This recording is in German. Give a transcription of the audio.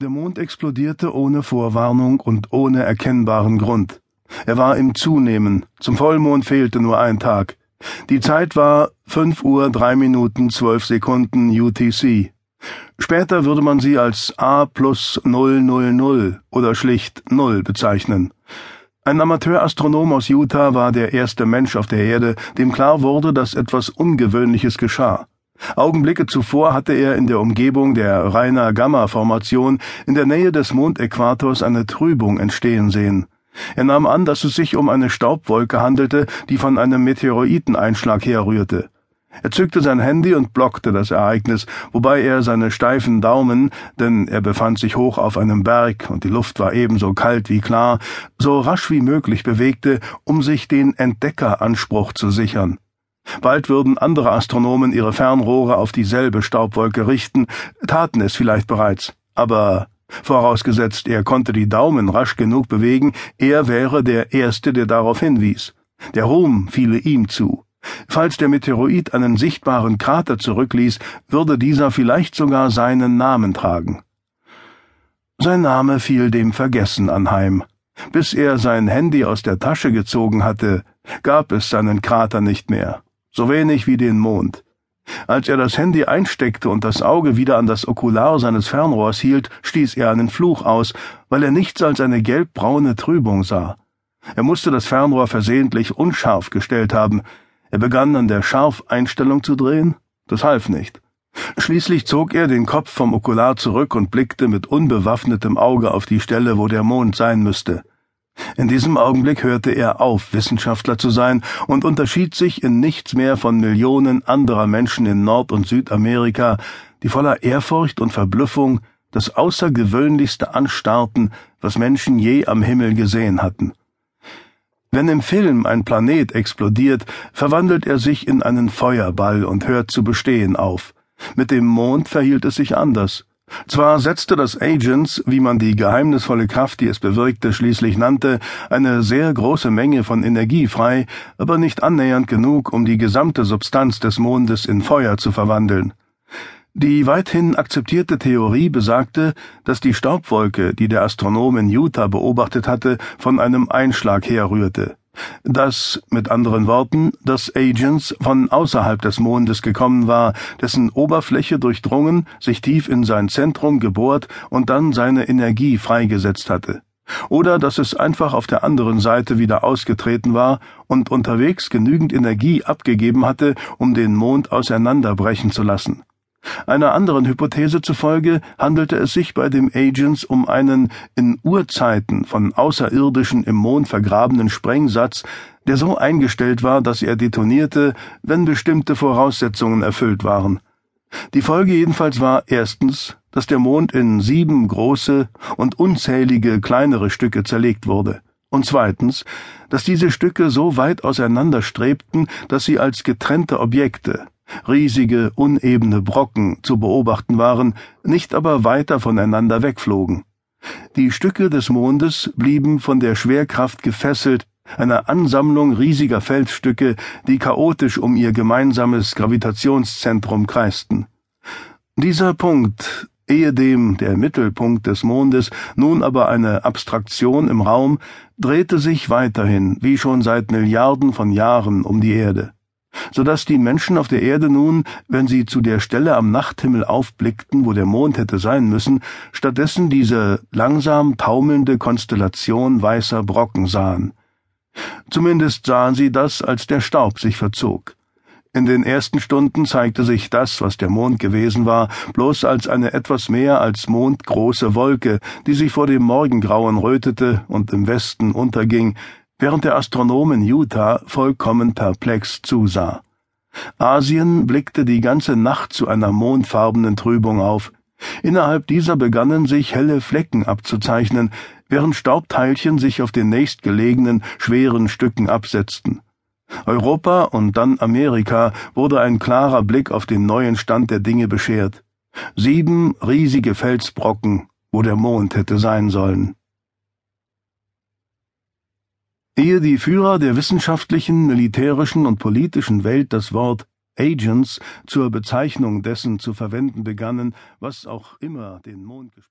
Der Mond explodierte ohne Vorwarnung und ohne erkennbaren Grund. Er war im Zunehmen. Zum Vollmond fehlte nur ein Tag. Die Zeit war fünf Uhr drei Minuten zwölf Sekunden UTC. Später würde man sie als A plus 000 oder schlicht Null bezeichnen. Ein Amateurastronom aus Utah war der erste Mensch auf der Erde, dem klar wurde, dass etwas Ungewöhnliches geschah. Augenblicke zuvor hatte er in der Umgebung der Rainer Gamma Formation in der Nähe des Mondäquators eine Trübung entstehen sehen. Er nahm an, dass es sich um eine Staubwolke handelte, die von einem Meteoriteneinschlag herrührte. Er zückte sein Handy und blockte das Ereignis, wobei er seine steifen Daumen, denn er befand sich hoch auf einem Berg und die Luft war ebenso kalt wie klar, so rasch wie möglich bewegte, um sich den Entdeckeranspruch zu sichern. Bald würden andere Astronomen ihre Fernrohre auf dieselbe Staubwolke richten, taten es vielleicht bereits, aber vorausgesetzt er konnte die Daumen rasch genug bewegen, er wäre der Erste, der darauf hinwies. Der Ruhm fiele ihm zu. Falls der Meteoroid einen sichtbaren Krater zurückließ, würde dieser vielleicht sogar seinen Namen tragen. Sein Name fiel dem Vergessen anheim. Bis er sein Handy aus der Tasche gezogen hatte, gab es seinen Krater nicht mehr so wenig wie den Mond. Als er das Handy einsteckte und das Auge wieder an das Okular seines Fernrohrs hielt, stieß er einen Fluch aus, weil er nichts als eine gelbbraune Trübung sah. Er musste das Fernrohr versehentlich unscharf gestellt haben. Er begann an der Scharfeinstellung zu drehen. Das half nicht. Schließlich zog er den Kopf vom Okular zurück und blickte mit unbewaffnetem Auge auf die Stelle, wo der Mond sein müsste. In diesem Augenblick hörte er auf, Wissenschaftler zu sein und unterschied sich in nichts mehr von Millionen anderer Menschen in Nord- und Südamerika, die voller Ehrfurcht und Verblüffung das Außergewöhnlichste anstarrten, was Menschen je am Himmel gesehen hatten. Wenn im Film ein Planet explodiert, verwandelt er sich in einen Feuerball und hört zu bestehen auf. Mit dem Mond verhielt es sich anders. Zwar setzte das Agents, wie man die geheimnisvolle Kraft, die es bewirkte, schließlich nannte, eine sehr große Menge von Energie frei, aber nicht annähernd genug, um die gesamte Substanz des Mondes in Feuer zu verwandeln. Die weithin akzeptierte Theorie besagte, dass die Staubwolke, die der Astronom in Utah beobachtet hatte, von einem Einschlag herrührte dass, mit anderen Worten, das Agents von außerhalb des Mondes gekommen war, dessen Oberfläche durchdrungen, sich tief in sein Zentrum gebohrt und dann seine Energie freigesetzt hatte. Oder dass es einfach auf der anderen Seite wieder ausgetreten war und unterwegs genügend Energie abgegeben hatte, um den Mond auseinanderbrechen zu lassen. Einer anderen Hypothese zufolge handelte es sich bei dem Agents um einen in Urzeiten von Außerirdischen im Mond vergrabenen Sprengsatz, der so eingestellt war, dass er detonierte, wenn bestimmte Voraussetzungen erfüllt waren. Die Folge jedenfalls war erstens, dass der Mond in sieben große und unzählige kleinere Stücke zerlegt wurde, und zweitens, dass diese Stücke so weit auseinanderstrebten, dass sie als getrennte Objekte, riesige, unebene Brocken zu beobachten waren, nicht aber weiter voneinander wegflogen. Die Stücke des Mondes blieben von der Schwerkraft gefesselt, einer Ansammlung riesiger Felsstücke, die chaotisch um ihr gemeinsames Gravitationszentrum kreisten. Dieser Punkt, ehedem der Mittelpunkt des Mondes, nun aber eine Abstraktion im Raum, drehte sich weiterhin, wie schon seit Milliarden von Jahren, um die Erde so dass die Menschen auf der Erde nun, wenn sie zu der Stelle am Nachthimmel aufblickten, wo der Mond hätte sein müssen, stattdessen diese langsam taumelnde Konstellation weißer Brocken sahen. Zumindest sahen sie das, als der Staub sich verzog. In den ersten Stunden zeigte sich das, was der Mond gewesen war, bloß als eine etwas mehr als mondgroße Wolke, die sich vor dem Morgengrauen rötete und im Westen unterging, während der Astronom in Utah vollkommen perplex zusah. Asien blickte die ganze Nacht zu einer mondfarbenen Trübung auf. Innerhalb dieser begannen sich helle Flecken abzuzeichnen, während Staubteilchen sich auf den nächstgelegenen schweren Stücken absetzten. Europa und dann Amerika wurde ein klarer Blick auf den neuen Stand der Dinge beschert. Sieben riesige Felsbrocken, wo der Mond hätte sein sollen. Ehe die Führer der wissenschaftlichen, militärischen und politischen Welt das Wort Agents zur Bezeichnung dessen zu verwenden begannen, was auch immer den Mond